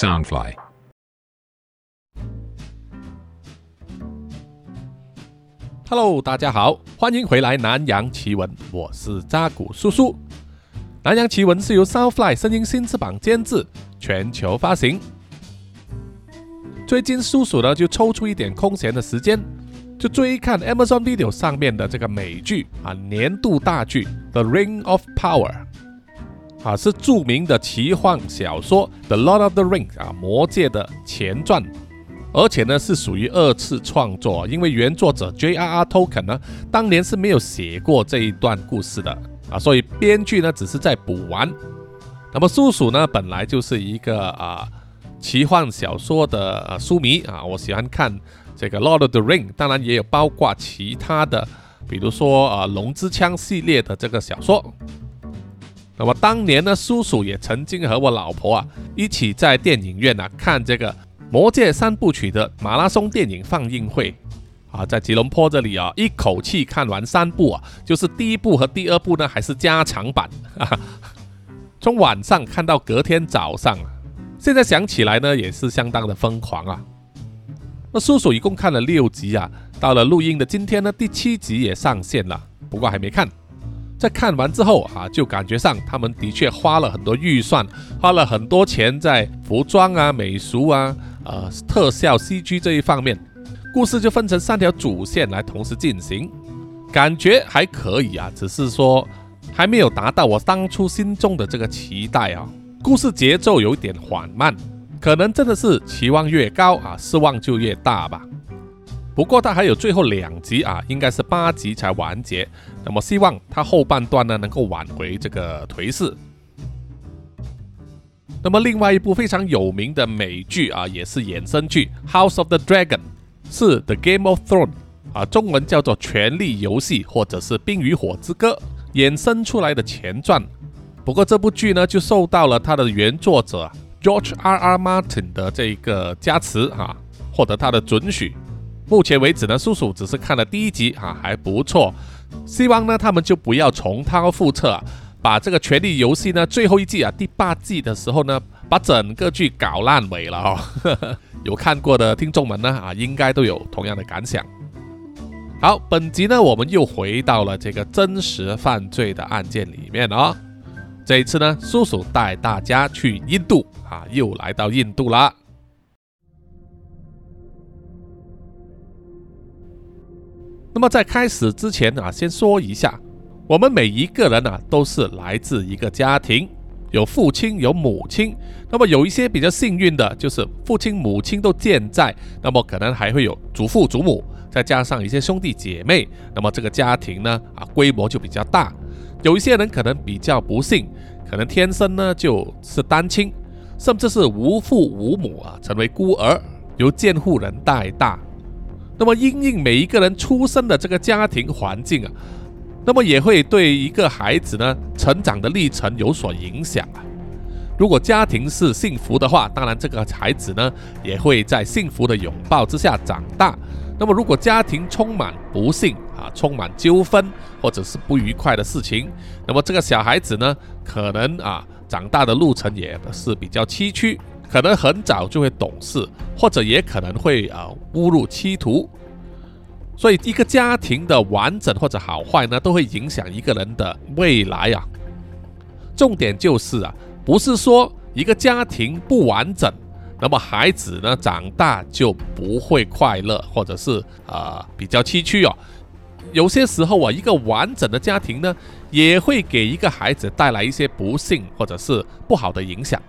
Soundfly。Hello，大家好，欢迎回来《南洋奇闻》，我是扎古叔叔。《南洋奇闻》是由 Soundfly 声音新翅膀监制，全球发行。最近叔叔呢就抽出一点空闲的时间，就追看 Amazon Video 上面的这个美剧啊，年度大剧《The Ring of Power》啊，是著名的奇幻小说《The Lord of the Rings》啊，《魔戒》的前传。而且呢，是属于二次创作，因为原作者 J.R.R. Tolkien 呢，当年是没有写过这一段故事的啊，所以编剧呢只是在补完。那么叔叔呢，本来就是一个啊奇幻小说的书迷啊，我喜欢看这个《Lord of the Ring》，当然也有包括其他的，比如说啊《龙之枪》系列的这个小说。那么当年呢，叔叔也曾经和我老婆啊一起在电影院啊看这个。《魔戒三部曲》的马拉松电影放映会啊，在吉隆坡这里啊，一口气看完三部啊，就是第一部和第二部呢，还是加长版，从晚上看到隔天早上。现在想起来呢，也是相当的疯狂啊。那叔叔一共看了六集啊，到了录音的今天呢，第七集也上线了，不过还没看。在看完之后啊，就感觉上他们的确花了很多预算，花了很多钱在服装啊、美术啊。呃，特效 CG 这一方面，故事就分成三条主线来同时进行，感觉还可以啊，只是说还没有达到我当初心中的这个期待啊。故事节奏有点缓慢，可能真的是期望越高啊，失望就越大吧。不过它还有最后两集啊，应该是八集才完结，那么希望它后半段呢能够挽回这个颓势。那么，另外一部非常有名的美剧啊，也是衍生剧《House of the Dragon》，是《The Game of Thrones》啊，中文叫做《权力游戏》或者是《冰与火之歌》衍生出来的前传。不过这部剧呢，就受到了它的原作者 George R R Martin 的这个加持哈，获得他的准许。目前为止呢，叔叔只是看了第一集啊，还不错。希望呢，他们就不要重蹈覆辙。把这个《权力游戏》呢，最后一季啊，第八季的时候呢，把整个剧搞烂尾了哦。有看过的听众们呢，啊，应该都有同样的感想。好，本集呢，我们又回到了这个真实犯罪的案件里面哦。这一次呢，叔叔带大家去印度啊，又来到印度啦。那么在开始之前啊，先说一下。我们每一个人呢，都是来自一个家庭，有父亲，有母亲。那么有一些比较幸运的，就是父亲、母亲都健在，那么可能还会有祖父、祖母，再加上一些兄弟姐妹。那么这个家庭呢，啊，规模就比较大。有一些人可能比较不幸，可能天生呢就是单亲，甚至是无父无母啊，成为孤儿，由监护人带大。那么因应每一个人出生的这个家庭环境啊。那么也会对一个孩子呢成长的历程有所影响啊。如果家庭是幸福的话，当然这个孩子呢也会在幸福的拥抱之下长大。那么如果家庭充满不幸啊，充满纠纷或者是不愉快的事情，那么这个小孩子呢可能啊长大的路程也是比较崎岖，可能很早就会懂事，或者也可能会啊误入歧途。所以，一个家庭的完整或者好坏呢，都会影响一个人的未来啊。重点就是啊，不是说一个家庭不完整，那么孩子呢长大就不会快乐，或者是啊比较崎岖哦。有些时候啊，一个完整的家庭呢，也会给一个孩子带来一些不幸或者是不好的影响。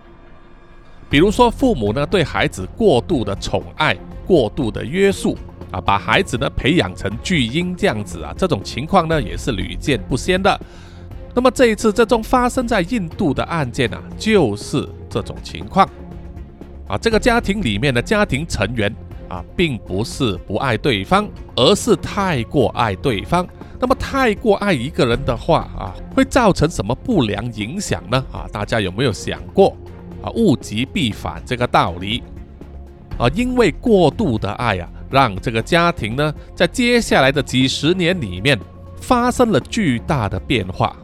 比如说，父母呢对孩子过度的宠爱、过度的约束。啊，把孩子呢培养成巨婴这样子啊，这种情况呢也是屡见不鲜的。那么这一次这宗发生在印度的案件呢，就是这种情况。啊，这个家庭里面的家庭成员啊，并不是不爱对方，而是太过爱对方。那么太过爱一个人的话啊，会造成什么不良影响呢？啊，大家有没有想过啊，物极必反这个道理？啊，因为过度的爱啊。让这个家庭呢，在接下来的几十年里面发生了巨大的变化，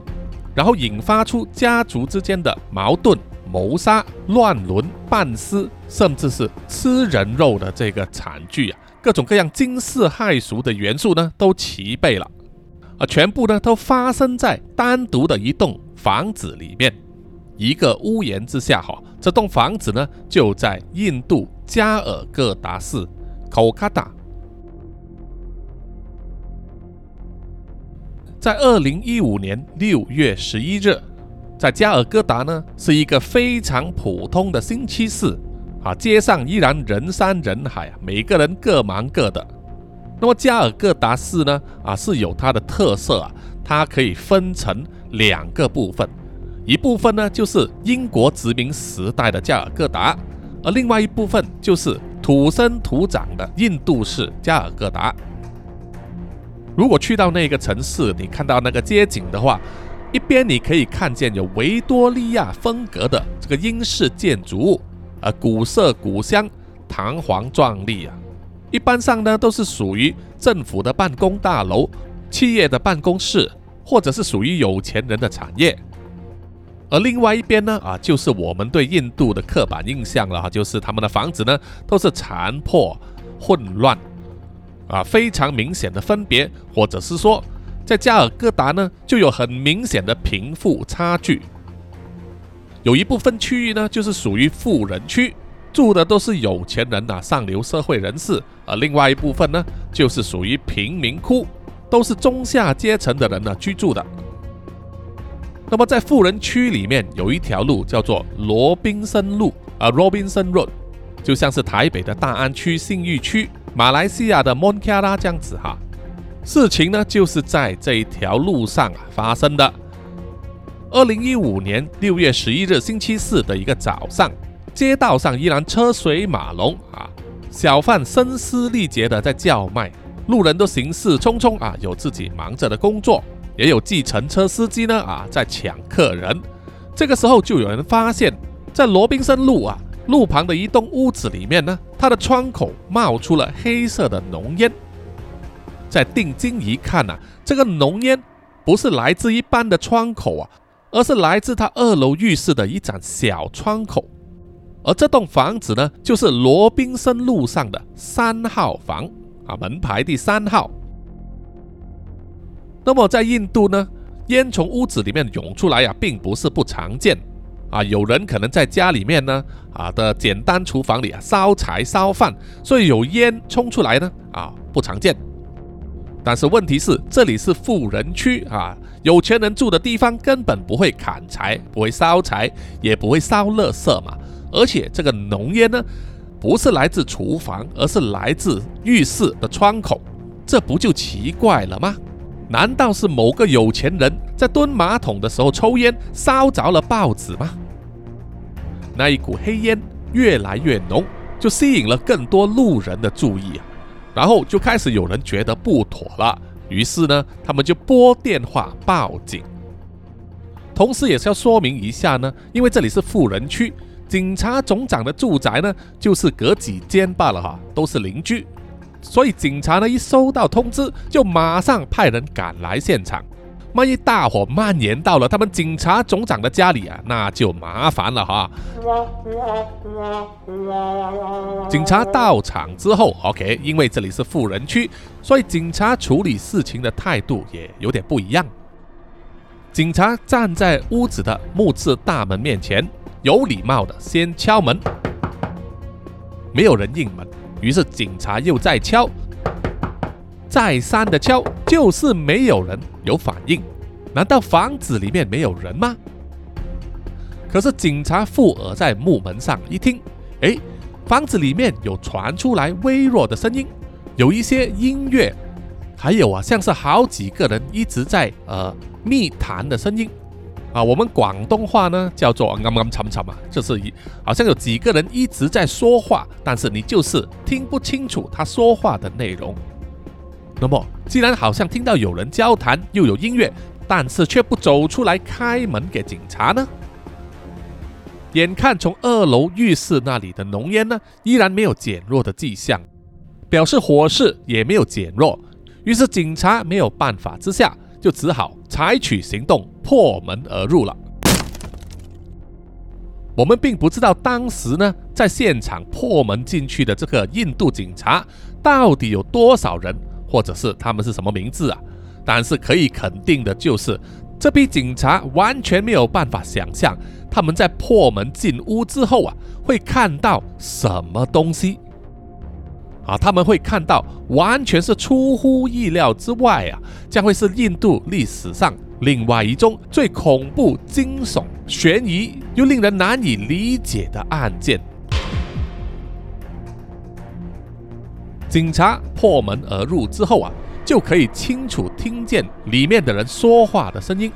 然后引发出家族之间的矛盾、谋杀、乱伦半尸，甚至是吃人肉的这个惨剧啊，各种各样惊世骇俗的元素呢都齐备了，啊，全部呢都发生在单独的一栋房子里面，一个屋檐之下哈。这栋房子呢就在印度加尔各答市口卡达。在二零一五年六月十一日，在加尔各答呢，是一个非常普通的星期四啊，街上依然人山人海，每个人各忙各的。那么加尔各答市呢，啊是有它的特色啊，它可以分成两个部分，一部分呢就是英国殖民时代的加尔各答，而另外一部分就是土生土长的印度式加尔各答。如果去到那个城市，你看到那个街景的话，一边你可以看见有维多利亚风格的这个英式建筑物，啊，古色古香、堂皇壮丽啊。一般上呢，都是属于政府的办公大楼、企业的办公室，或者是属于有钱人的产业。而另外一边呢，啊，就是我们对印度的刻板印象了哈，就是他们的房子呢都是残破、混乱。啊，非常明显的分别，或者是说，在加尔各答呢，就有很明显的贫富差距。有一部分区域呢，就是属于富人区，住的都是有钱人呐，上流社会人士；而另外一部分呢，就是属于贫民窟，都是中下阶层的人呢居住的。那么在富人区里面，有一条路叫做罗宾森路啊，Robinson Road，就像是台北的大安区、信义区。马来西亚的蒙卡拉这样子哈，事情呢就是在这一条路上啊发生的。二零一五年六月十一日星期四的一个早上，街道上依然车水马龙啊，小贩声嘶力竭的在叫卖，路人都行事匆匆啊，有自己忙着的工作，也有计程车司机呢啊在抢客人。这个时候就有人发现，在罗宾森路啊。路旁的一栋屋子里面呢，它的窗口冒出了黑色的浓烟。再定睛一看呐，这个浓烟不是来自一般的窗口啊，而是来自他二楼浴室的一盏小窗口。而这栋房子呢，就是罗宾森路上的三号房啊，门牌第三号。那么在印度呢，烟从屋子里面涌出来呀，并不是不常见。啊，有人可能在家里面呢，啊的简单厨房里啊烧柴烧饭，所以有烟冲出来呢，啊不常见。但是问题是，这里是富人区啊，有钱人住的地方，根本不会砍柴，不会烧柴，也不会烧垃圾嘛。而且这个浓烟呢，不是来自厨房，而是来自浴室的窗口，这不就奇怪了吗？难道是某个有钱人在蹲马桶的时候抽烟烧着了报纸吗？那一股黑烟越来越浓，就吸引了更多路人的注意啊，然后就开始有人觉得不妥了，于是呢，他们就拨电话报警。同时也是要说明一下呢，因为这里是富人区，警察总长的住宅呢就是隔几间罢了哈，都是邻居。所以警察呢，一收到通知，就马上派人赶来现场。万一大火蔓延到了他们警察总长的家里啊，那就麻烦了哈。警察到场之后，OK，因为这里是富人区，所以警察处理事情的态度也有点不一样。警察站在屋子的木质大门面前，有礼貌的先敲门，没有人应门。于是警察又在敲，再三的敲，就是没有人有反应。难道房子里面没有人吗？可是警察附耳在木门上一听，哎，房子里面有传出来微弱的声音，有一些音乐，还有啊，像是好几个人一直在呃密谈的声音。啊，我们广东话呢叫做“啱啱沉沉”啊，就是一好像有几个人一直在说话，但是你就是听不清楚他说话的内容。那么，既然好像听到有人交谈，又有音乐，但是却不走出来开门给警察呢？眼看从二楼浴室那里的浓烟呢，依然没有减弱的迹象，表示火势也没有减弱。于是警察没有办法之下，就只好采取行动。破门而入了。我们并不知道当时呢，在现场破门进去的这个印度警察到底有多少人，或者是他们是什么名字啊？但是可以肯定的就是，这批警察完全没有办法想象他们在破门进屋之后啊，会看到什么东西。啊，他们会看到完全是出乎意料之外啊，将会是印度历史上另外一宗最恐怖、惊悚、悬疑又令人难以理解的案件。警察破门而入之后啊，就可以清楚听见里面的人说话的声音，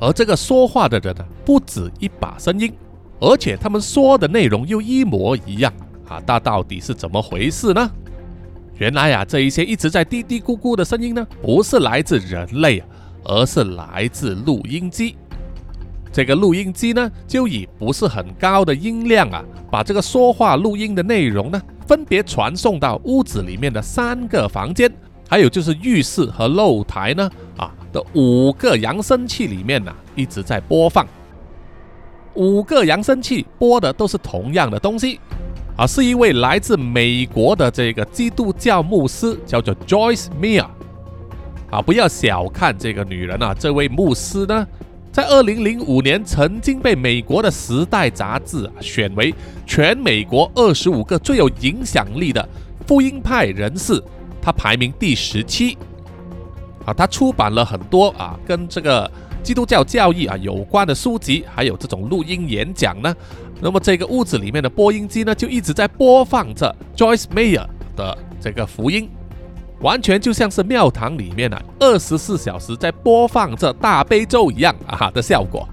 而这个说话的人呢，不止一把声音，而且他们说的内容又一模一样。啊，那到底是怎么回事呢？原来啊，这一些一直在嘀嘀咕咕的声音呢，不是来自人类，而是来自录音机。这个录音机呢，就以不是很高的音量啊，把这个说话录音的内容呢，分别传送到屋子里面的三个房间，还有就是浴室和露台呢，啊的五个扬声器里面呢，一直在播放。五个扬声器播的都是同样的东西。啊，是一位来自美国的这个基督教牧师，叫做 Joyce Meyer。啊，不要小看这个女人啊，这位牧师呢，在二零零五年曾经被美国的《时代》杂志选为全美国二十五个最有影响力的福音派人士，他排名第十七。啊，他出版了很多啊，跟这个。基督教教义啊有关的书籍，还有这种录音演讲呢。那么这个屋子里面的播音机呢，就一直在播放着 Joyce Meyer 的这个福音，完全就像是庙堂里面啊二十四小时在播放着大悲咒一样啊的效果。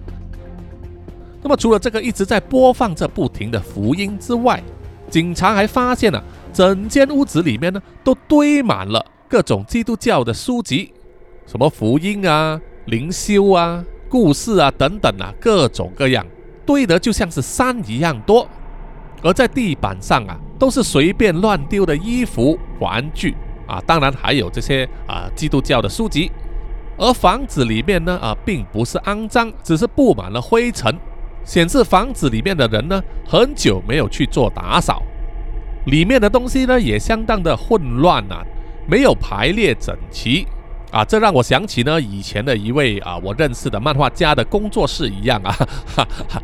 那么除了这个一直在播放着不停的福音之外，警察还发现了整间屋子里面呢都堆满了各种基督教的书籍，什么福音啊。灵修啊，故事啊，等等啊，各种各样堆得就像是山一样多。而在地板上啊，都是随便乱丢的衣服、玩具啊，当然还有这些啊基督教的书籍。而房子里面呢啊，并不是肮脏，只是布满了灰尘，显示房子里面的人呢很久没有去做打扫。里面的东西呢也相当的混乱啊，没有排列整齐。啊，这让我想起呢以前的一位啊我认识的漫画家的工作室一样啊，哈哈。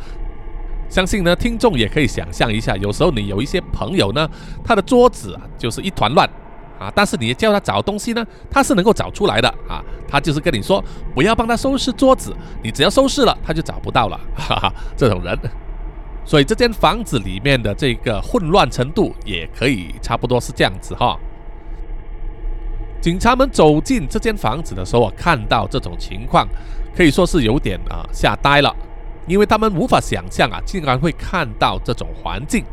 相信呢听众也可以想象一下，有时候你有一些朋友呢，他的桌子啊就是一团乱啊，但是你叫他找东西呢，他是能够找出来的啊，他就是跟你说不要帮他收拾桌子，你只要收拾了他就找不到了，哈哈，这种人。所以这间房子里面的这个混乱程度也可以差不多是这样子哈。警察们走进这间房子的时候啊，看到这种情况，可以说是有点啊吓呆了，因为他们无法想象啊，竟然会看到这种环境。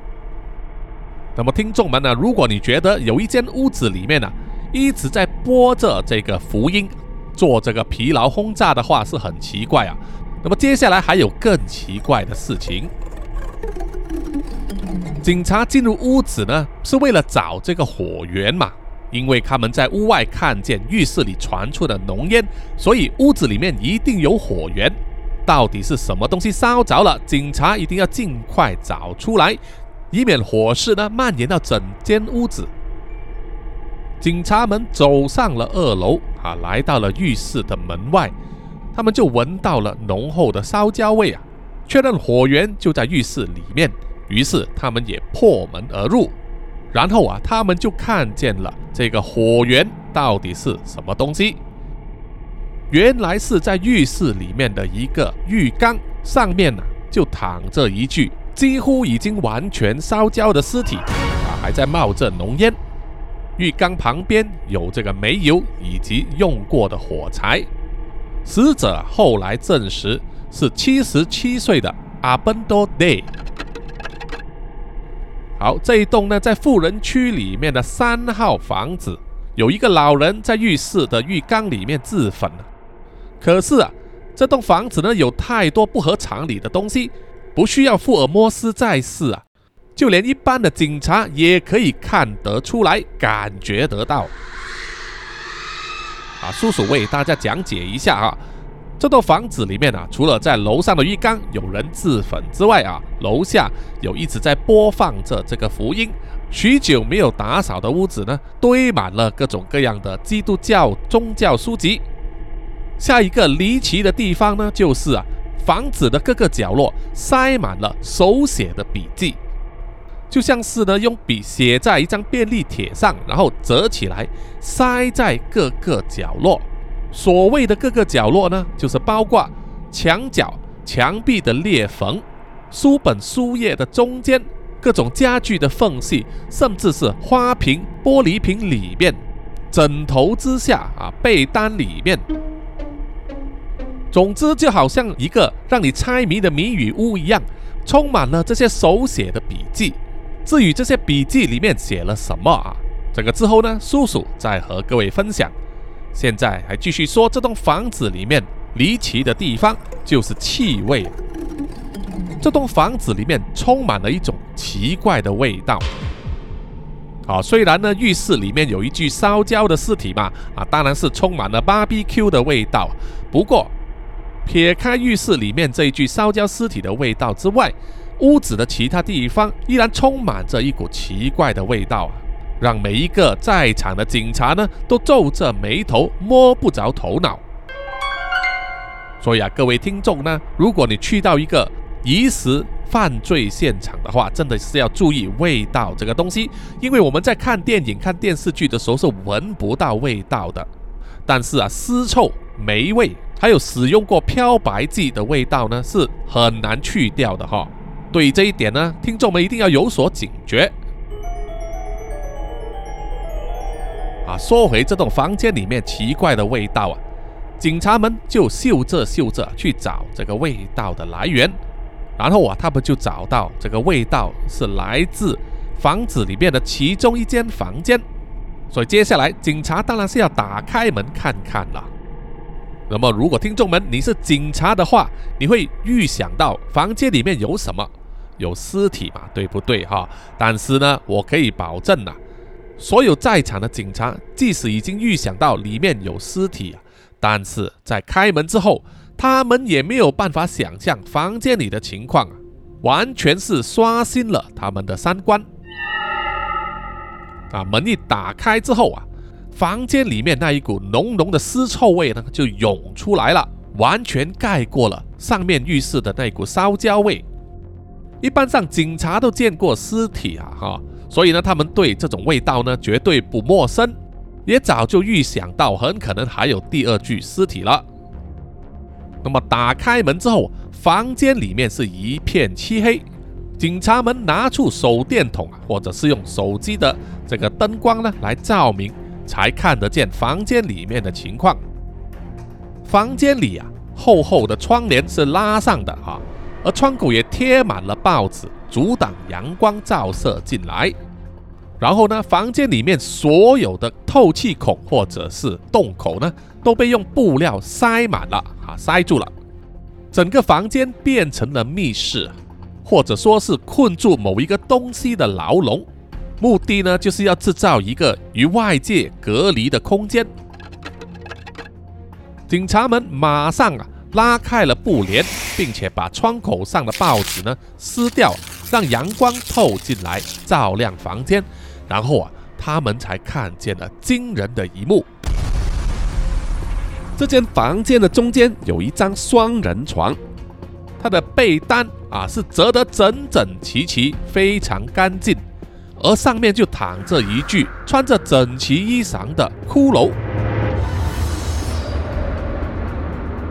那么，听众们呢，如果你觉得有一间屋子里面呢一直在播着这个福音，做这个疲劳轰炸的话，是很奇怪啊。那么，接下来还有更奇怪的事情。警察进入屋子呢，是为了找这个火源嘛？因为他们在屋外看见浴室里传出的浓烟，所以屋子里面一定有火源。到底是什么东西烧着了？警察一定要尽快找出来，以免火势呢蔓延到整间屋子。警察们走上了二楼，啊，来到了浴室的门外，他们就闻到了浓厚的烧焦味啊，确认火源就在浴室里面，于是他们也破门而入。然后啊，他们就看见了这个火源到底是什么东西。原来是在浴室里面的一个浴缸上面呢，就躺着一具几乎已经完全烧焦的尸体，啊，还在冒着浓烟。浴缸旁边有这个煤油以及用过的火柴。死者后来证实是七十七岁的阿本多 Day。好，这一栋呢，在富人区里面的三号房子，有一个老人在浴室的浴缸里面自焚。可是啊，这栋房子呢，有太多不合常理的东西，不需要福尔摩斯在世啊，就连一般的警察也可以看得出来，感觉得到。啊，叔叔为大家讲解一下啊，这栋房子里面啊，除了在楼上的浴缸有人自焚之外啊，楼下有一直在播放着这个福音。许久没有打扫的屋子呢，堆满了各种各样的基督教宗教书籍。下一个离奇的地方呢，就是啊，房子的各个角落塞满了手写的笔记，就像是呢用笔写在一张便利贴上，然后折起来塞在各个角落。所谓的各个角落呢，就是包括墙角、墙壁的裂缝、书本书页的中间、各种家具的缝隙，甚至是花瓶、玻璃瓶里面、枕头之下啊、被单里面。总之，就好像一个让你猜谜的谜语屋一样，充满了这些手写的笔记。至于这些笔记里面写了什么啊，这个之后呢，叔叔再和各位分享。现在还继续说这栋房子里面离奇的地方，就是气味。这栋房子里面充满了一种奇怪的味道。啊，虽然呢浴室里面有一具烧焦的尸体嘛，啊，当然是充满了 BBQ 的味道。不过，撇开浴室里面这一具烧焦尸体的味道之外，屋子的其他地方依然充满着一股奇怪的味道，让每一个在场的警察呢都皱着眉头，摸不着头脑。所以啊，各位听众呢，如果你去到一个疑似犯罪现场的话，真的是要注意味道这个东西，因为我们在看电影、看电视剧的时候是闻不到味道的，但是啊，尸臭、霉味。还有使用过漂白剂的味道呢，是很难去掉的哈。对于这一点呢，听众们一定要有所警觉。啊，说回这栋房间里面奇怪的味道啊，警察们就嗅着嗅着去找这个味道的来源，然后啊，他们就找到这个味道是来自房子里面的其中一间房间。所以接下来警察当然是要打开门看看了。那么，如果听众们你是警察的话，你会预想到房间里面有什么？有尸体嘛，对不对哈？但是呢，我可以保证呐，所有在场的警察，即使已经预想到里面有尸体，但是在开门之后，他们也没有办法想象房间里的情况，完全是刷新了他们的三观。啊，门一打开之后啊。房间里面那一股浓浓的尸臭味呢，就涌出来了，完全盖过了上面浴室的那股烧焦味。一般上警察都见过尸体啊，哈，所以呢，他们对这种味道呢绝对不陌生，也早就预想到很可能还有第二具尸体了。那么打开门之后，房间里面是一片漆黑，警察们拿出手电筒啊，或者是用手机的这个灯光呢来照明。才看得见房间里面的情况。房间里啊，厚厚的窗帘是拉上的哈，而窗口也贴满了报纸，阻挡阳光照射进来。然后呢，房间里面所有的透气孔或者是洞口呢，都被用布料塞满了啊，塞住了。整个房间变成了密室，或者说是困住某一个东西的牢笼。目的呢，就是要制造一个与外界隔离的空间。警察们马上啊拉开了布帘，并且把窗口上的报纸呢撕掉，让阳光透进来，照亮房间。然后啊，他们才看见了惊人的一幕：这间房间的中间有一张双人床，它的被单啊是折得整整齐齐，非常干净。而上面就躺着一具穿着整齐衣裳的骷髅，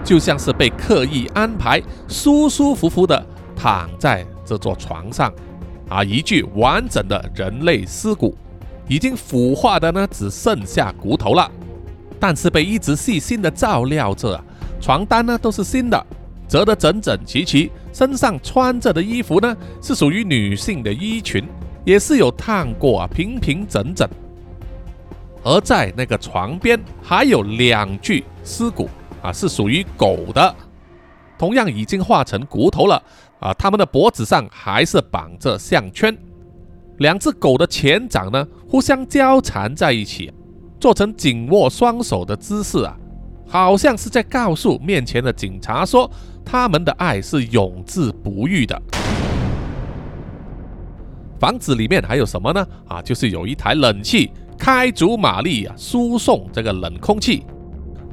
就像是被刻意安排，舒舒服服的躺在这座床上。啊，一具完整的人类尸骨，已经腐化的呢，只剩下骨头了。但是被一直细心的照料着，床单呢都是新的，折得整整齐齐。身上穿着的衣服呢，是属于女性的衣裙。也是有烫过啊，平平整整。而在那个床边还有两具尸骨啊，是属于狗的，同样已经化成骨头了啊。他们的脖子上还是绑着项圈，两只狗的前掌呢互相交缠在一起，做成紧握双手的姿势啊。好像是在告诉面前的警察说，他们的爱是永志不渝的。房子里面还有什么呢？啊，就是有一台冷气，开足马力啊，输送这个冷空气。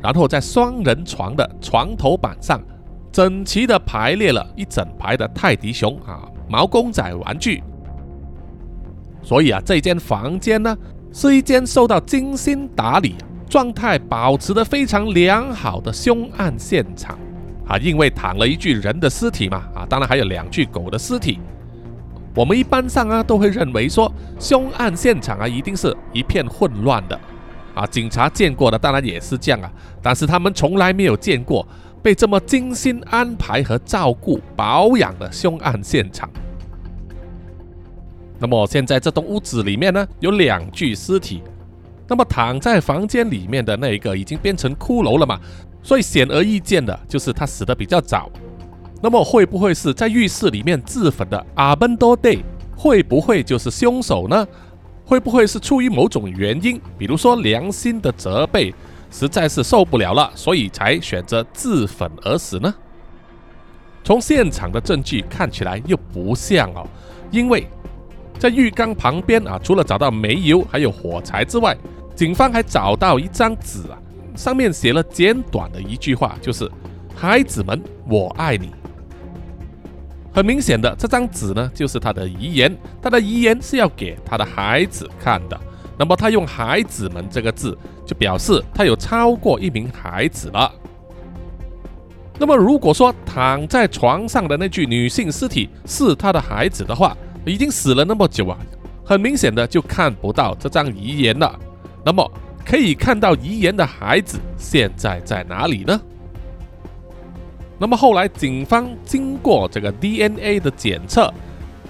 然后在双人床的床头板上，整齐的排列了一整排的泰迪熊啊，毛公仔玩具。所以啊，这间房间呢，是一间受到精心打理、状态保持得非常良好的凶案现场啊。因为躺了一具人的尸体嘛，啊，当然还有两具狗的尸体。我们一般上啊，都会认为说，凶案现场啊，一定是一片混乱的啊。警察见过的当然也是这样啊，但是他们从来没有见过被这么精心安排和照顾保养的凶案现场。那么现在这栋屋子里面呢，有两具尸体，那么躺在房间里面的那一个已经变成骷髅了嘛，所以显而易见的就是他死的比较早。那么会不会是在浴室里面自焚的阿本多蒂会不会就是凶手呢？会不会是出于某种原因，比如说良心的责备，实在是受不了了，所以才选择自焚而死呢？从现场的证据看起来又不像哦，因为在浴缸旁边啊，除了找到煤油还有火柴之外，警方还找到一张纸啊，上面写了简短的一句话，就是“孩子们，我爱你”。很明显的，这张纸呢，就是他的遗言。他的遗言是要给他的孩子看的。那么他用“孩子们”这个字，就表示他有超过一名孩子了。那么如果说躺在床上的那具女性尸体是他的孩子的话，已经死了那么久啊，很明显的就看不到这张遗言了。那么可以看到遗言的孩子现在在哪里呢？那么后来，警方经过这个 DNA 的检测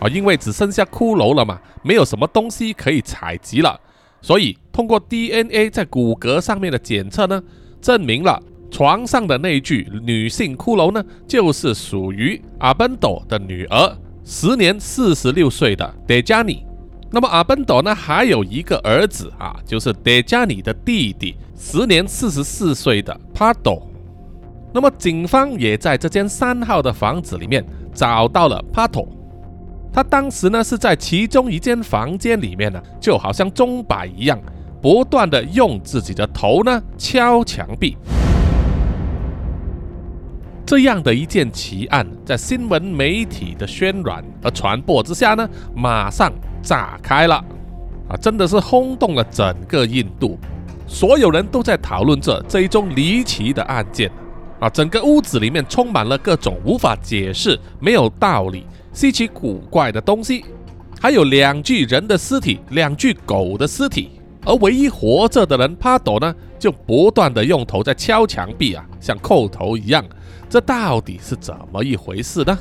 啊，因为只剩下骷髅了嘛，没有什么东西可以采集了，所以通过 DNA 在骨骼上面的检测呢，证明了床上的那具女性骷髅呢，就是属于阿本朵的女儿，时年四十六岁的德加尼。那么阿本朵呢，还有一个儿子啊，就是德加尼的弟弟，时年四十四岁的帕斗。那么，警方也在这间三号的房子里面找到了帕托。他当时呢是在其中一间房间里面呢，就好像钟摆一样，不断的用自己的头呢敲墙壁。这样的一件奇案，在新闻媒体的渲染和传播之下呢，马上炸开了啊！真的是轰动了整个印度，所有人都在讨论这这一宗离奇的案件。啊，整个屋子里面充满了各种无法解释、没有道理、稀奇古怪的东西，还有两具人的尸体，两具狗的尸体，而唯一活着的人帕朵呢，就不断的用头在敲墙壁啊，像叩头一样。这到底是怎么一回事呢？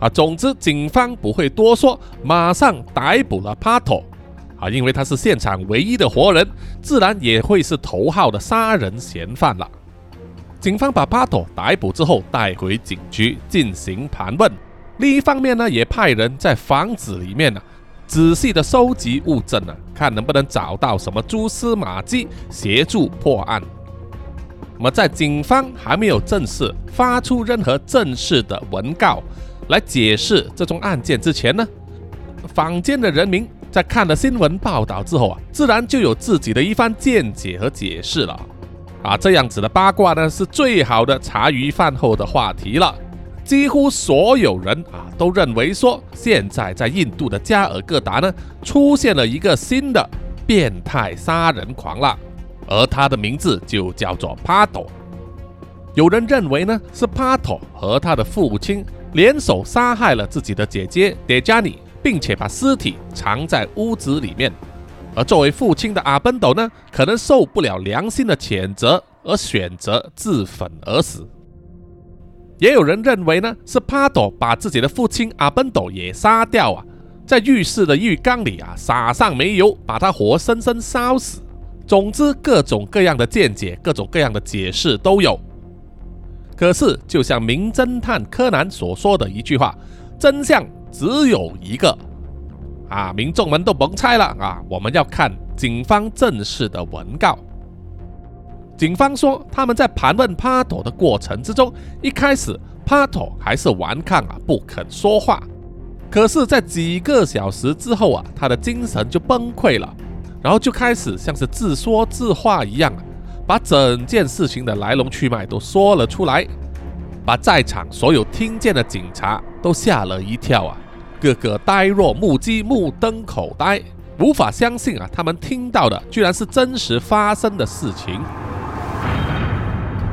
啊，总之警方不会多说，马上逮捕了帕朵。啊，因为他是现场唯一的活人，自然也会是头号的杀人嫌犯了。警方把帕托逮捕之后带回警局进行盘问，另一方面呢，也派人在房子里面呢仔细的收集物证呢，看能不能找到什么蛛丝马迹，协助破案。那么在警方还没有正式发出任何正式的文告来解释这宗案件之前呢，坊间的人民在看了新闻报道之后啊，自然就有自己的一番见解和解释了。啊，这样子的八卦呢，是最好的茶余饭后的话题了。几乎所有人啊，都认为说，现在在印度的加尔各答呢，出现了一个新的变态杀人狂了，而他的名字就叫做帕托。有人认为呢，是帕托和他的父亲联手杀害了自己的姐姐德加尼，并且把尸体藏在屋子里面。而作为父亲的阿奔斗呢，可能受不了良心的谴责，而选择自焚而死。也有人认为呢，是帕朵把自己的父亲阿奔斗也杀掉啊，在浴室的浴缸里啊撒上煤油，把他活生生烧死。总之，各种各样的见解，各种各样的解释都有。可是，就像名侦探柯南所说的一句话：“真相只有一个。”啊！民众们都甭猜了啊！我们要看警方正式的文告。警方说，他们在盘问帕朵的过程之中，一开始帕朵还是顽抗啊，不肯说话。可是，在几个小时之后啊，他的精神就崩溃了，然后就开始像是自说自话一样，把整件事情的来龙去脉都说了出来，把在场所有听见的警察都吓了一跳啊，个个呆若木鸡，目瞪口呆，无法相信啊，他们听到的居然是真实发生的事情。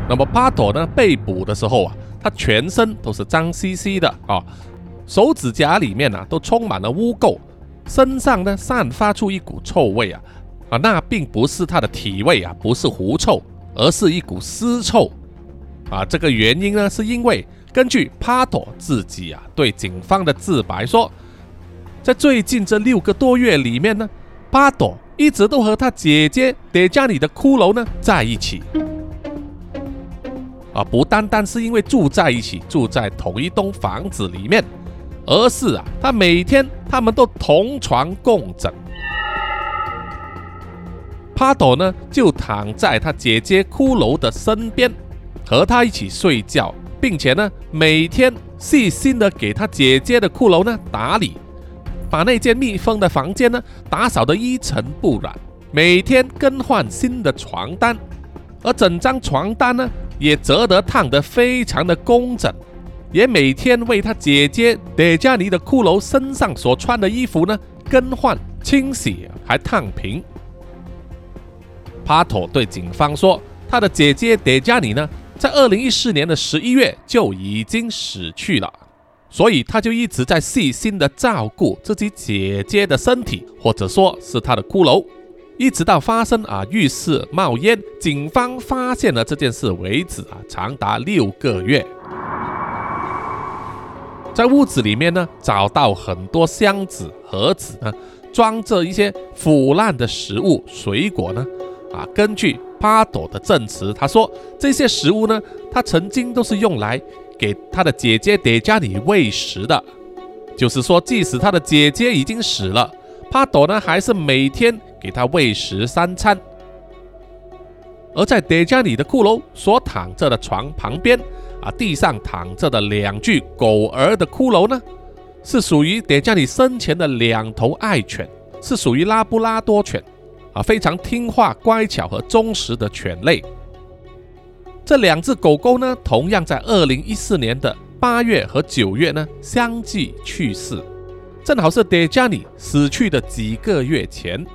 那么巴朵呢？被捕的时候啊，他全身都是脏兮兮的啊，手指甲里面呢都充满了污垢，身上呢散发出一股臭味啊啊，那并不是他的体味啊，不是狐臭，而是一股尸臭啊。这个原因呢，是因为根据帕朵自己啊对警方的自白说，在最近这六个多月里面呢，帕朵一直都和他姐姐德加里的骷髅呢在一起。啊，不单单是因为住在一起，住在同一栋房子里面，而是啊，他每天他们都同床共枕。帕朵呢，就躺在他姐姐骷髅的身边，和他一起睡觉，并且呢，每天细心的给他姐姐的骷髅呢打理，把那间密封的房间呢打扫得一尘不染，每天更换新的床单，而整张床单呢。也折得烫得非常的工整，也每天为他姐姐德加尼的骷髅身上所穿的衣服呢更换、清洗，还烫平。帕托对警方说，他的姐姐德加尼呢，在二零一四年的十一月就已经死去了，所以他就一直在细心的照顾自己姐姐的身体，或者说是他的骷髅。一直到发生啊浴室冒烟，警方发现了这件事为止啊，长达六个月。在屋子里面呢，找到很多箱子、盒子呢，装着一些腐烂的食物、水果呢。啊，根据巴朵的证词，他说这些食物呢，他曾经都是用来给他的姐姐德加里喂食的。就是说，即使他的姐姐已经死了，帕朵呢，还是每天。给他喂食三餐，而在德加里的骷髅所躺着的床旁边，啊，地上躺着的两具狗儿的骷髅呢，是属于德加里生前的两头爱犬，是属于拉布拉多犬，啊，非常听话、乖巧和忠实的犬类。这两只狗狗呢，同样在二零一四年的八月和九月呢，相继去世，正好是德加里死去的几个月前。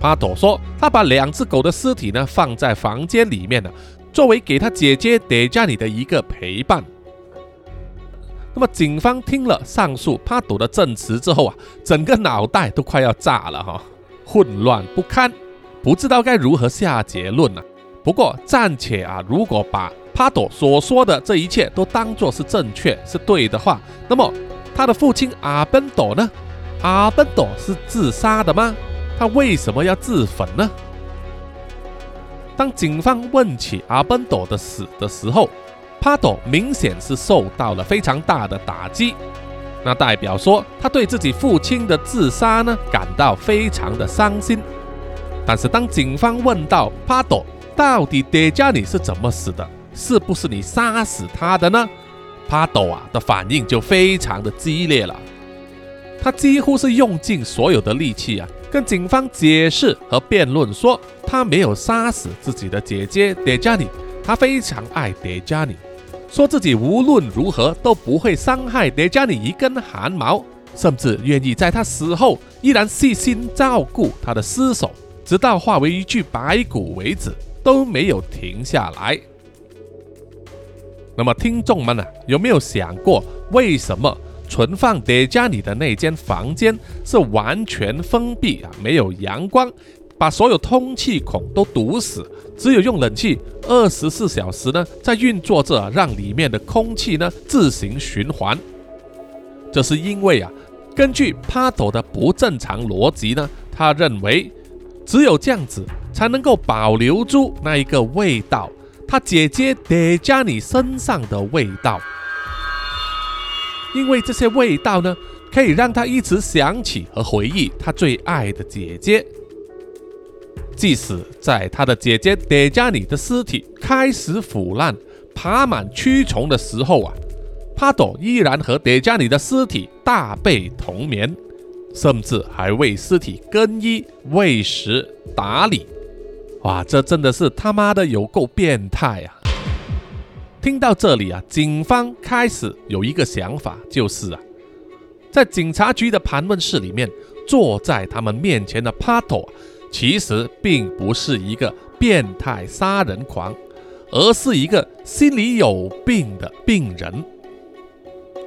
帕朵说，他把两只狗的尸体呢放在房间里面呢，作为给他姐姐德加里的一个陪伴。那么，警方听了上述帕朵的证词之后啊，整个脑袋都快要炸了哈，混乱不堪，不知道该如何下结论呢。不过暂且啊，如果把帕朵所说的这一切都当作是正确是对的话，那么他的父亲阿本朵呢？阿本朵是自杀的吗？他为什么要自焚呢？当警方问起阿本朵的死的时候，帕朵明显是受到了非常大的打击。那代表说他对自己父亲的自杀呢感到非常的伤心。但是当警方问到帕朵到底德加里是怎么死的，是不是你杀死他的呢？帕朵啊的反应就非常的激烈了，他几乎是用尽所有的力气啊。跟警方解释和辩论说，他没有杀死自己的姐姐德加尼，他非常爱德加尼，说自己无论如何都不会伤害德加里一根汗毛，甚至愿意在他死后依然细心照顾他的尸首，直到化为一具白骨为止，都没有停下来。那么，听众们呢，有没有想过为什么？存放德加里的那间房间是完全封闭啊，没有阳光，把所有通气孔都堵死，只有用冷气二十四小时呢在运作着，让里面的空气呢自行循环。这是因为啊，根据帕朵的不正常逻辑呢，他认为只有这样子才能够保留住那一个味道，他姐姐德加你身上的味道。因为这些味道呢，可以让他一直想起和回忆他最爱的姐姐。即使在他的姐姐德加尼的尸体开始腐烂、爬满蛆虫的时候啊，帕朵依然和德加尼的尸体大被同眠，甚至还为尸体更衣、喂食、打理。哇，这真的是他妈的有够变态啊！听到这里啊，警方开始有一个想法，就是啊，在警察局的盘问室里面，坐在他们面前的帕托。其实并不是一个变态杀人狂，而是一个心里有病的病人。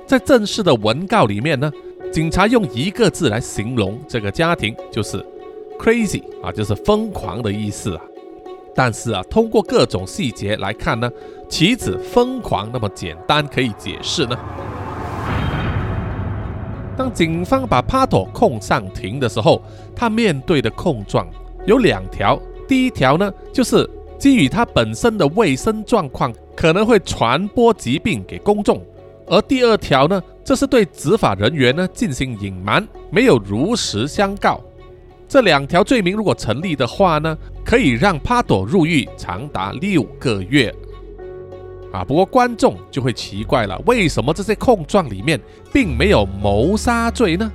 在正式的文告里面呢，警察用一个字来形容这个家庭，就是 crazy 啊，就是疯狂的意思啊。但是啊，通过各种细节来看呢，岂止疯狂那么简单可以解释呢？当警方把帕托控上庭的时候，他面对的控状有两条。第一条呢，就是基于他本身的卫生状况可能会传播疾病给公众；而第二条呢，这是对执法人员呢进行隐瞒，没有如实相告。这两条罪名如果成立的话呢，可以让帕朵入狱长达六个月。啊，不过观众就会奇怪了，为什么这些控状里面并没有谋杀罪呢？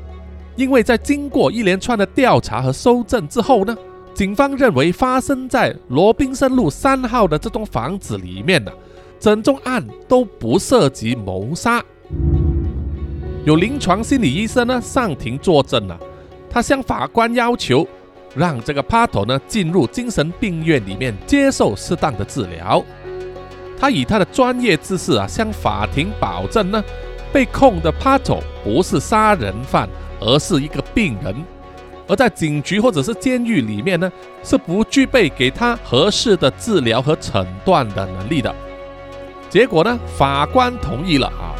因为在经过一连串的调查和搜证之后呢，警方认为发生在罗宾森路三号的这栋房子里面呢，整宗案都不涉及谋杀。有临床心理医生呢上庭作证了，他向法官要求让这个帕托呢进入精神病院里面接受适当的治疗。他以他的专业知识啊，向法庭保证呢，被控的 Pato 不是杀人犯，而是一个病人，而在警局或者是监狱里面呢，是不具备给他合适的治疗和诊断的能力的。结果呢，法官同意了啊，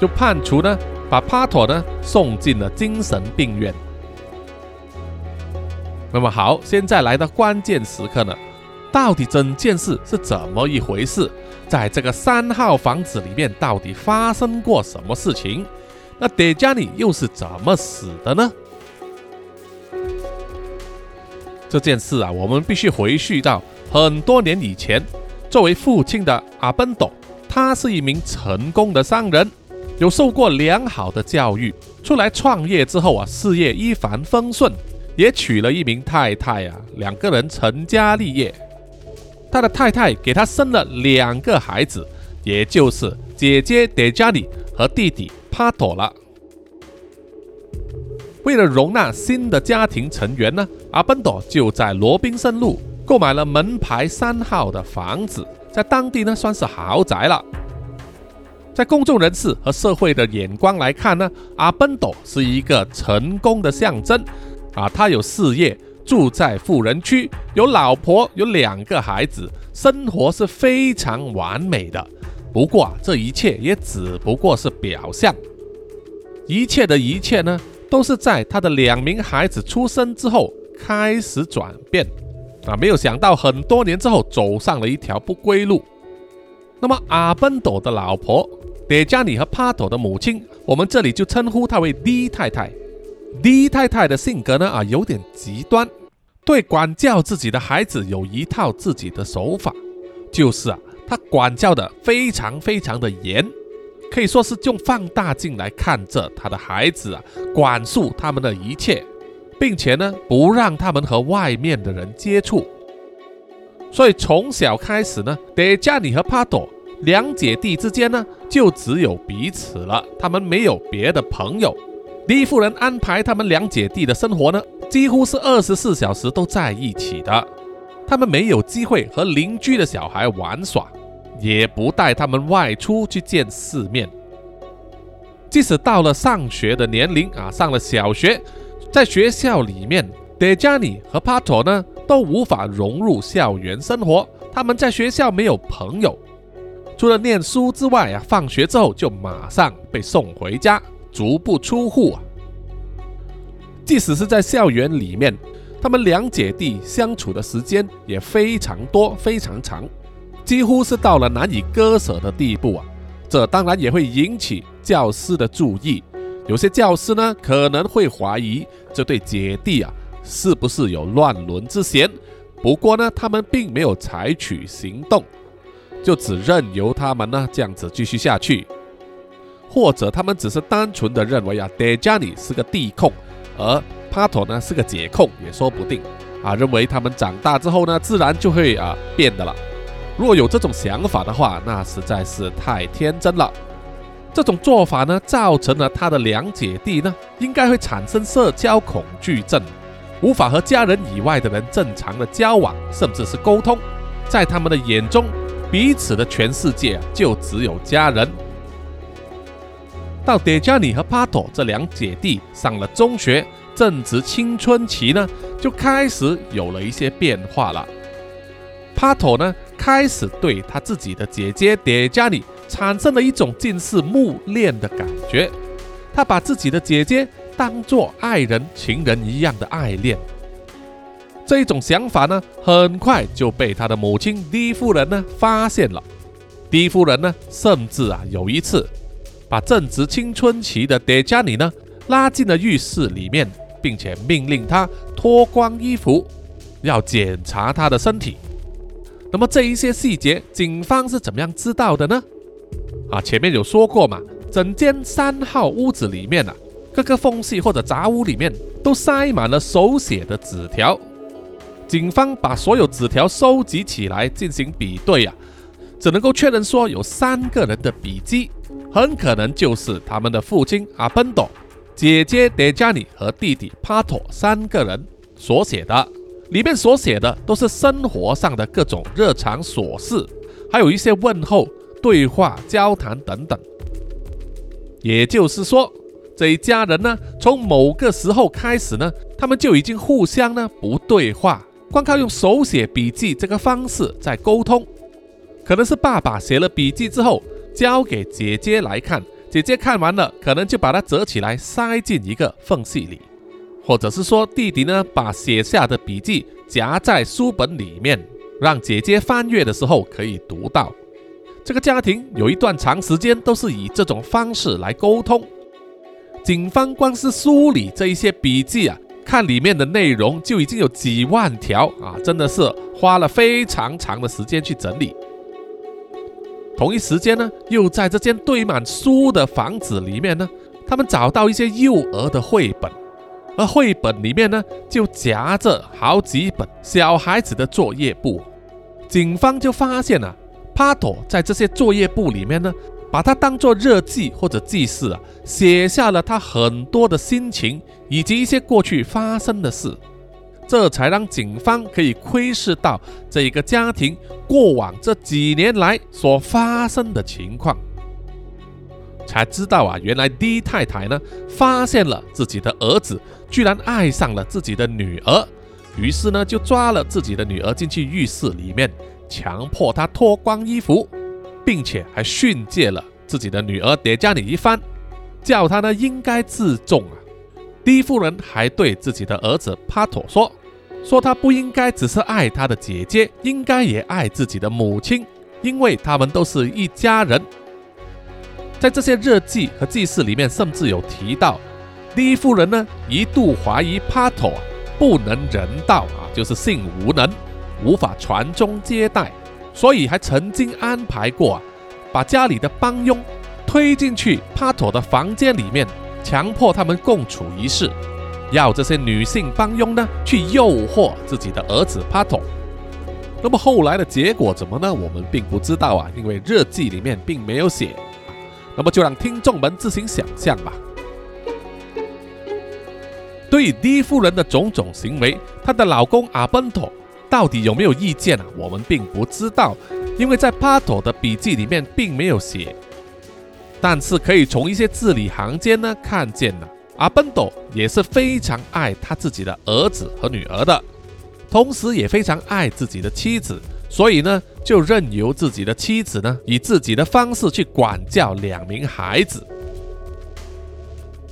就判处呢，把帕托呢送进了精神病院。那么好，现在来到关键时刻呢。到底整件事是怎么一回事？在这个三号房子里面，到底发生过什么事情？那德加尼又是怎么死的呢？这件事啊，我们必须回去到很多年以前。作为父亲的阿奔斗，他是一名成功的商人，有受过良好的教育。出来创业之后啊，事业一帆风顺，也娶了一名太太啊，两个人成家立业。他的太太给他生了两个孩子，也就是姐姐德加里和弟弟帕托了。为了容纳新的家庭成员呢，阿奔朵就在罗宾森路购买了门牌三号的房子，在当地呢算是豪宅了。在公众人士和社会的眼光来看呢，阿奔朵是一个成功的象征啊，他有事业。住在富人区，有老婆，有两个孩子，生活是非常完美的。不过啊，这一切也只不过是表象。一切的一切呢，都是在他的两名孩子出生之后开始转变。啊，没有想到很多年之后走上了一条不归路。那么阿奔朵的老婆德加尼和帕朵的母亲，我们这里就称呼她为 D 太太。D 太太的性格呢啊，有点极端，对管教自己的孩子有一套自己的手法，就是啊，她管教的非常非常的严，可以说是用放大镜来看着她的孩子啊，管束他们的一切，并且呢，不让他们和外面的人接触。所以从小开始呢，德加尼和帕朵两姐弟之间呢，就只有彼此了，他们没有别的朋友。李夫人安排他们两姐弟的生活呢，几乎是二十四小时都在一起的。他们没有机会和邻居的小孩玩耍，也不带他们外出去见世面。即使到了上学的年龄啊，上了小学，在学校里面，德加尼和帕托呢都无法融入校园生活。他们在学校没有朋友，除了念书之外啊，放学之后就马上被送回家。足不出户啊！即使是在校园里面，他们两姐弟相处的时间也非常多、非常长，几乎是到了难以割舍的地步啊！这当然也会引起教师的注意，有些教师呢可能会怀疑这对姐弟啊是不是有乱伦之嫌。不过呢，他们并没有采取行动，就只任由他们呢这样子继续下去，或者他们只是单纯的认为啊 dejai 是个地控，而 Pato 呢是个解控，也说不定啊。认为他们长大之后呢，自然就会啊变的了。如果有这种想法的话，那实在是太天真了。这种做法呢，造成了他的两姐弟呢，应该会产生社交恐惧症。无法和家人以外的人正常的交往，甚至是沟通，在他们的眼中，彼此的全世界就只有家人。到 Dejani 和 Pato 这两姐弟上了中学，正值青春期呢，就开始有了一些变化了。Pato 呢，开始对他自己的姐姐 Dejani 产生了一种近似慕恋的感觉，他把自己的姐姐。当做爱人、情人一样的爱恋，这一种想法呢，很快就被他的母亲狄夫人呢发现了。狄夫人呢，甚至啊有一次，把正值青春期的德加尼呢拉进了浴室里面，并且命令他脱光衣服，要检查他的身体。那么这一些细节，警方是怎么样知道的呢？啊，前面有说过嘛，整间三号屋子里面啊。各个缝隙或者杂屋里面都塞满了手写的纸条，警方把所有纸条收集起来进行比对啊，只能够确认说有三个人的笔迹，很可能就是他们的父亲阿奔多、姐姐德加尼和弟弟帕托三个人所写的。里面所写的都是生活上的各种日常琐事，还有一些问候、对话、交谈等等。也就是说。这一家人呢，从某个时候开始呢，他们就已经互相呢不对话，光靠用手写笔记这个方式在沟通。可能是爸爸写了笔记之后交给姐姐来看，姐姐看完了，可能就把它折起来塞进一个缝隙里，或者是说弟弟呢把写下的笔记夹在书本里面，让姐姐翻阅的时候可以读到。这个家庭有一段长时间都是以这种方式来沟通。警方光是梳理这一些笔记啊，看里面的内容就已经有几万条啊，真的是花了非常长的时间去整理。同一时间呢，又在这间堆满书的房子里面呢，他们找到一些幼儿的绘本，而绘本里面呢，就夹着好几本小孩子的作业簿。警方就发现啊，帕托在这些作业簿里面呢。把它当做日记或者记事啊，写下了他很多的心情以及一些过去发生的事，这才让警方可以窥视到这一个家庭过往这几年来所发生的情况，才知道啊，原来 D 太太呢发现了自己的儿子居然爱上了自己的女儿，于是呢就抓了自己的女儿进去浴室里面，强迫她脱光衣服。并且还训诫了自己的女儿叠加你一番，叫她呢应该自重啊。第一夫人还对自己的儿子帕托说：“说他不应该只是爱他的姐姐，应该也爱自己的母亲，因为他们都是一家人。”在这些日记和记事里面，甚至有提到，第一夫人呢一度怀疑帕托不能人道啊，就是性无能，无法传宗接代。所以还曾经安排过，啊把家里的帮佣推进去帕托的房间里面，强迫他们共处一室，要这些女性帮佣呢去诱惑自己的儿子帕托。那么后来的结果怎么呢？我们并不知道啊，因为日记里面并没有写。那么就让听众们自行想象吧。对于第夫人的种种行为，她的老公阿奔托。到底有没有意见啊？我们并不知道，因为在帕托的笔记里面并没有写。但是可以从一些字里行间呢看见了，阿奔多也是非常爱他自己的儿子和女儿的，同时也非常爱自己的妻子，所以呢就任由自己的妻子呢以自己的方式去管教两名孩子。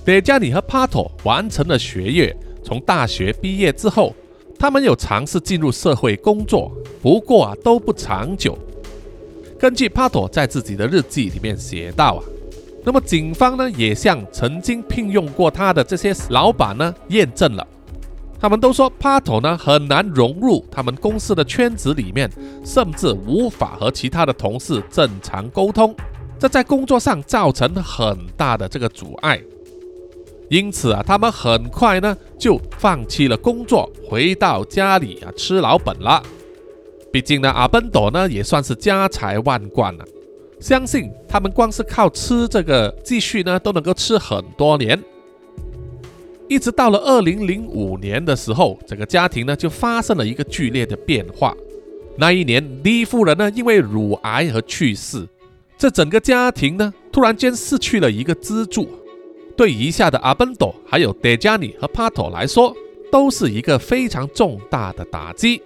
德加尼和帕托完成了学业，从大学毕业之后。他们有尝试进入社会工作，不过啊都不长久。根据帕托在自己的日记里面写道啊，那么警方呢也向曾经聘用过他的这些老板呢验证了，他们都说帕托呢很难融入他们公司的圈子里面，甚至无法和其他的同事正常沟通，这在工作上造成很大的这个阻碍。因此啊，他们很快呢就放弃了工作，回到家里啊吃老本了。毕竟呢，阿奔朵呢也算是家财万贯了，相信他们光是靠吃这个积蓄呢都能够吃很多年。一直到了二零零五年的时候，整个家庭呢就发生了一个剧烈的变化。那一年，李夫人呢因为乳癌而去世，这整个家庭呢突然间失去了一个支柱，对余下的阿本朵、还有德加尼和帕托来说，都是一个非常重大的打击。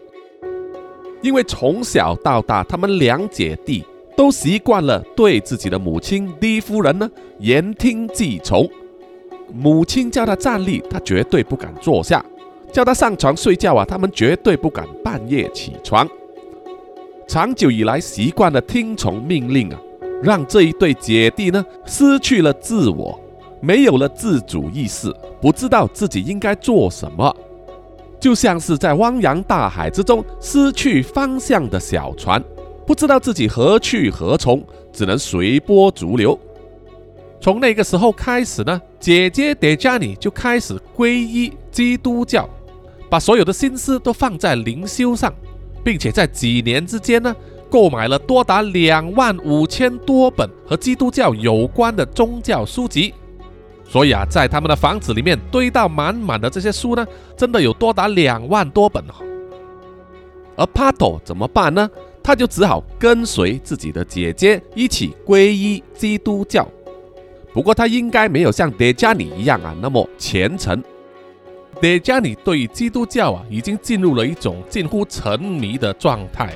因为从小到大，他们两姐弟都习惯了对自己的母亲李夫人呢言听计从。母亲叫他站立，他绝对不敢坐下；叫他上床睡觉啊，他们绝对不敢半夜起床。长久以来习惯了听从命令啊，让这一对姐弟呢失去了自我，没有了自主意识，不知道自己应该做什么，就像是在汪洋大海之中失去方向的小船，不知道自己何去何从，只能随波逐流。从那个时候开始呢，姐姐德加尼就开始皈依基督教，把所有的心思都放在灵修上，并且在几年之间呢，购买了多达两万五千多本和基督教有关的宗教书籍。所以啊，在他们的房子里面堆到满满的这些书呢，真的有多达两万多本哦。而帕托怎么办呢？他就只好跟随自己的姐姐一起皈依基督教。不过他应该没有像德加尼一样啊那么虔诚。德加尼对基督教啊已经进入了一种近乎沉迷的状态，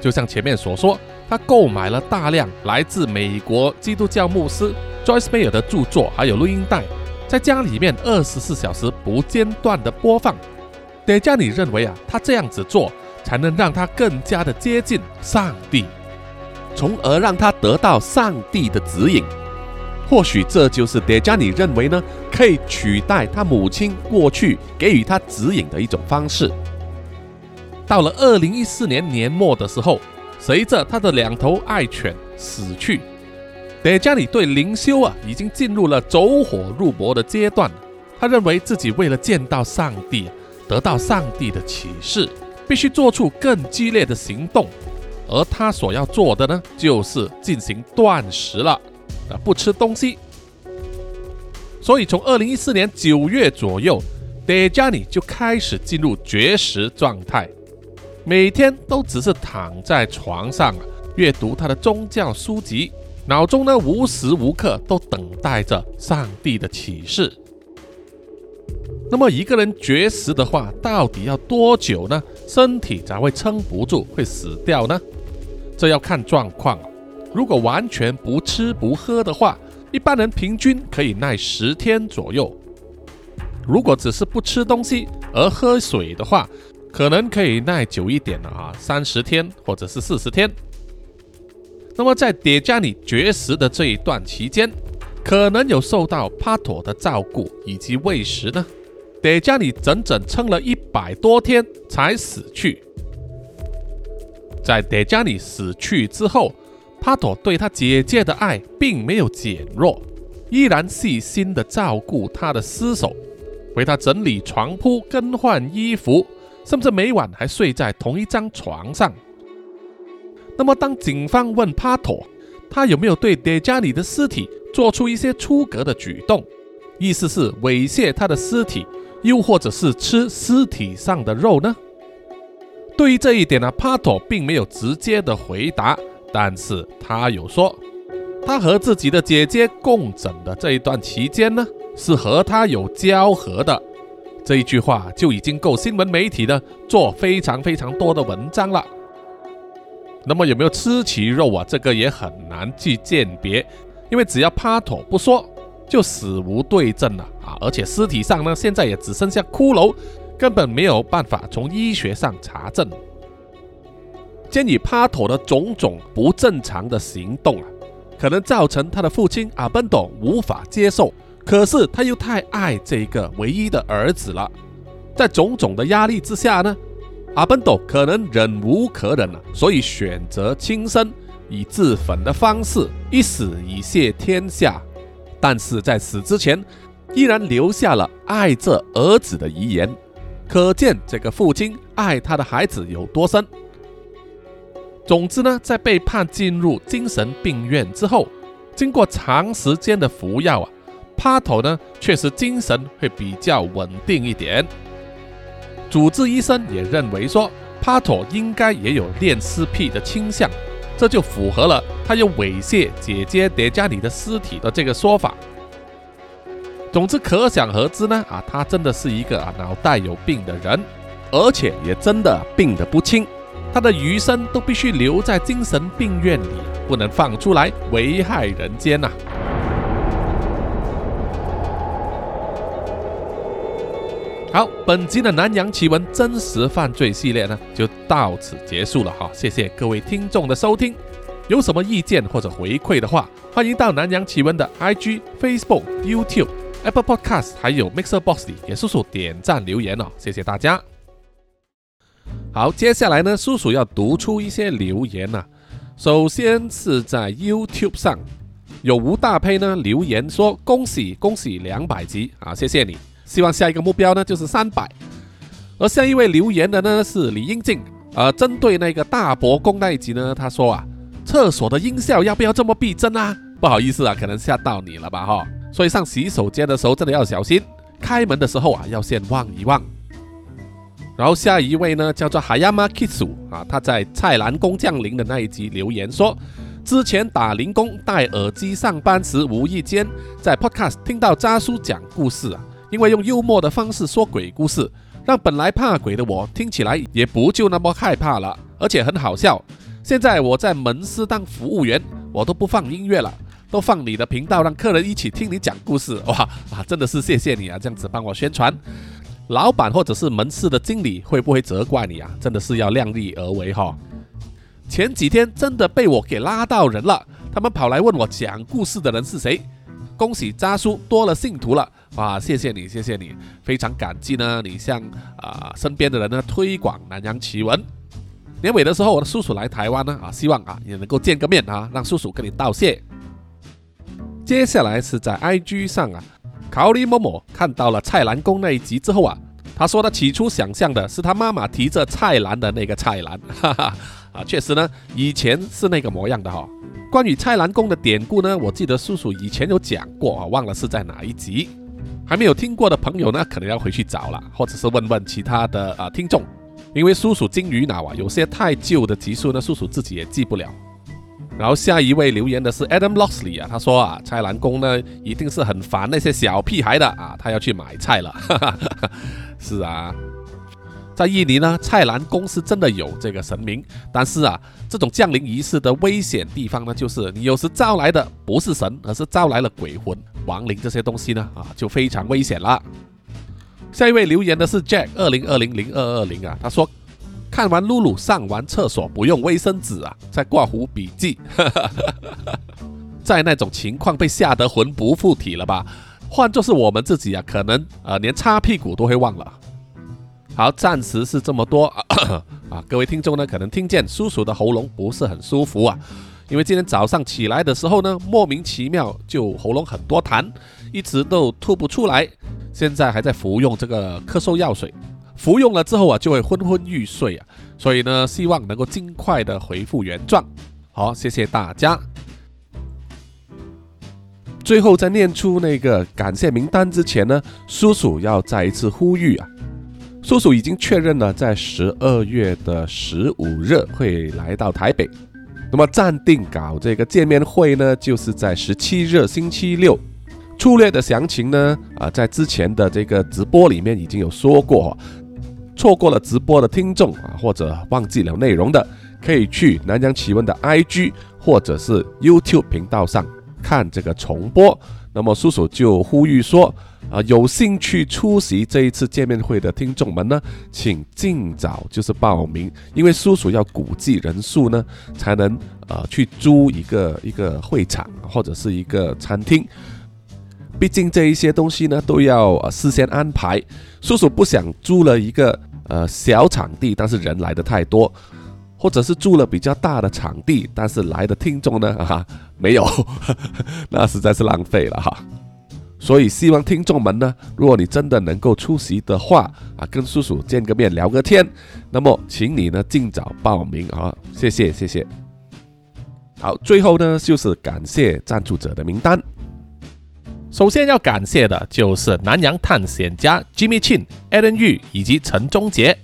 就像前面所说，他购买了大量来自美国基督教牧师 Joyce Meyer 的著作，还有录音带，在家里面二十四小时不间断的播放。德加尼认为啊，他这样子做才能让他更加的接近上帝，从而让他得到上帝的指引。或许这就是德加尼认为呢，可以取代他母亲过去给予他指引的一种方式。到了二零一四年年末的时候，随着他的两头爱犬死去，德加尼对灵修啊已经进入了走火入魔的阶段。他认为自己为了见到上帝，得到上帝的启示，必须做出更激烈的行动，而他所要做的呢，就是进行断食了。啊，不吃东西，所以从二零一四年九月左右，德加尼就开始进入绝食状态，每天都只是躺在床上阅读他的宗教书籍，脑中呢无时无刻都等待着上帝的启示。那么一个人绝食的话，到底要多久呢？身体才会撑不住，会死掉呢？这要看状况。如果完全不吃不喝的话，一般人平均可以耐十天左右。如果只是不吃东西而喝水的话，可能可以耐久一点了啊，三十天或者是四十天。那么在叠加尼绝食的这一段期间，可能有受到帕托的照顾以及喂食呢。德加里整整撑了一百多天才死去。在德加里死去之后。帕托对他姐姐的爱并没有减弱，依然细心的照顾他的尸首，为他整理床铺、更换衣服，甚至每晚还睡在同一张床上。那么，当警方问帕托，他有没有对德加里的尸体做出一些出格的举动，意思是猥亵他的尸体，又或者是吃尸体上的肉呢？对于这一点呢，帕托并没有直接的回答。但是他有说，他和自己的姐姐共枕的这一段期间呢，是和他有交合的。这一句话就已经够新闻媒体呢做非常非常多的文章了。那么有没有吃其肉啊？这个也很难去鉴别，因为只要帕托不说，就死无对证了啊！而且尸体上呢，现在也只剩下骷髅，根本没有办法从医学上查证。鉴于帕托的种种不正常的行动啊，可能造成他的父亲阿本朵无法接受。可是他又太爱这个唯一的儿子了，在种种的压力之下呢，阿本斗可能忍无可忍了，所以选择轻生，以自焚的方式一死以谢天下。但是在死之前，依然留下了爱这儿子的遗言，可见这个父亲爱他的孩子有多深。总之呢，在被判进入精神病院之后，经过长时间的服药啊，帕头呢确实精神会比较稳定一点。主治医生也认为说，帕托应该也有恋尸癖的倾向，这就符合了他有猥亵姐姐叠加里的尸体的这个说法。总之，可想而知呢，啊，他真的是一个啊脑袋有病的人，而且也真的病得不轻，他的余生都必须留在精神病院里，不能放出来危害人间呐。好，本集的南洋奇闻真实犯罪系列呢，就到此结束了哈。谢谢各位听众的收听，有什么意见或者回馈的话，欢迎到南洋奇闻的 IG、Facebook、YouTube、Apple Podcast 还有 Mixer Box 里给叔叔点赞留言哦。谢谢大家。好，接下来呢，叔叔要读出一些留言呐。首先是在 YouTube 上有吴大胚呢留言说：“恭喜恭喜两百集啊，谢谢你。”希望下一个目标呢就是三百，而下一位留言的呢是李英静，呃，针对那个大伯公那一集呢，他说啊，厕所的音效要不要这么逼真啊？不好意思啊，可能吓到你了吧哈，所以上洗手间的时候真的要小心，开门的时候啊要先望一望。然后下一位呢叫做海亚马 Kisu 啊，他在蔡澜宫降临的那一集留言说，之前打零工戴耳机上班时，无意间在 Podcast 听到渣叔讲故事啊。因为用幽默的方式说鬼故事，让本来怕鬼的我听起来也不就那么害怕了，而且很好笑。现在我在门市当服务员，我都不放音乐了，都放你的频道，让客人一起听你讲故事。哇啊，真的是谢谢你啊，这样子帮我宣传。老板或者是门市的经理会不会责怪你啊？真的是要量力而为哈。前几天真的被我给拉到人了，他们跑来问我讲故事的人是谁。恭喜渣叔多了信徒了。哇，谢谢你，谢谢你，非常感激呢。你向啊身边的人呢推广南洋奇闻。年尾的时候，我的叔叔来台湾呢，啊，希望啊也能够见个面啊，让叔叔跟你道谢。接下来是在 IG 上啊，考里某某看到了蔡澜公那一集之后啊，他说他起初想象的是他妈妈提着菜篮的那个菜篮，哈哈啊，确实呢，以前是那个模样的哈。关于蔡澜公的典故呢，我记得叔叔以前有讲过啊，忘了是在哪一集。还没有听过的朋友呢，可能要回去找了，或者是问问其他的啊听众，因为叔叔金鱼脑啊，有些太旧的集数呢，叔叔自己也记不了。然后下一位留言的是 Adam Loxley 啊，他说啊，蔡澜公呢一定是很烦那些小屁孩的啊，他要去买菜了。是啊。在印尼呢，蔡澜公是真的有这个神明，但是啊，这种降临仪式的危险地方呢，就是你有时招来的不是神，而是招来了鬼魂、亡灵这些东西呢，啊，就非常危险了。下一位留言的是 Jack 二零二零零二二零啊，他说看完露露上完厕所不用卫生纸啊，在挂壶笔记，在那种情况被吓得魂不附体了吧？换作是我们自己啊，可能呃连擦屁股都会忘了。好，暂时是这么多 啊！各位听众呢，可能听见叔叔的喉咙不是很舒服啊，因为今天早上起来的时候呢，莫名其妙就喉咙很多痰，一直都吐不出来，现在还在服用这个咳嗽药水，服用了之后啊，就会昏昏欲睡啊，所以呢，希望能够尽快的恢复原状。好，谢谢大家。最后在念出那个感谢名单之前呢，叔叔要再一次呼吁啊。叔叔已经确认了，在十二月的十五日会来到台北。那么暂定搞这个见面会呢，就是在十七日星期六。粗略的详情呢，啊，在之前的这个直播里面已经有说过。错过了直播的听众啊，或者忘记了内容的，可以去南疆奇闻的 IG 或者是 YouTube 频道上看这个重播。那么叔叔就呼吁说。啊，有兴趣出席这一次见面会的听众们呢，请尽早就是报名，因为叔叔要估计人数呢，才能呃去租一个一个会场或者是一个餐厅。毕竟这一些东西呢都要事先安排。叔叔不想租了一个呃小场地，但是人来的太多，或者是租了比较大的场地，但是来的听众呢哈没有，那实在是浪费了哈。所以希望听众们呢，如果你真的能够出席的话啊，跟叔叔见个面聊个天，那么请你呢尽早报名啊，谢谢谢谢。好，最后呢就是感谢赞助者的名单。首先要感谢的就是南洋探险家 Jimmy Chin、Alan 以及陈忠杰。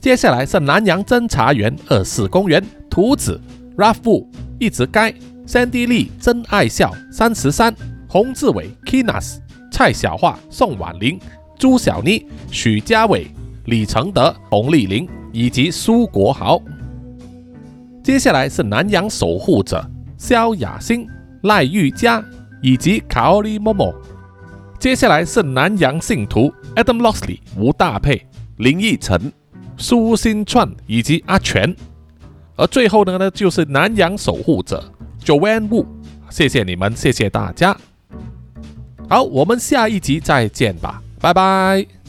接下来是南洋侦查员二四公园图子 Ralph 一直该 Sandy Lee 真爱笑三十三。洪志伟、Kinas、蔡小桦、宋婉玲、朱小妮、许家伟、李承德、洪丽玲以及苏国豪。接下来是南洋守护者萧雅欣、赖玉佳以及卡奥利莫莫。接下来是南洋信徒 Adam Lossley、吴大佩、林奕晨、苏新串以及阿全。而最后呢呢就是南洋守护者 Joanne Wu。谢谢你们，谢谢大家。好，我们下一集再见吧，拜拜。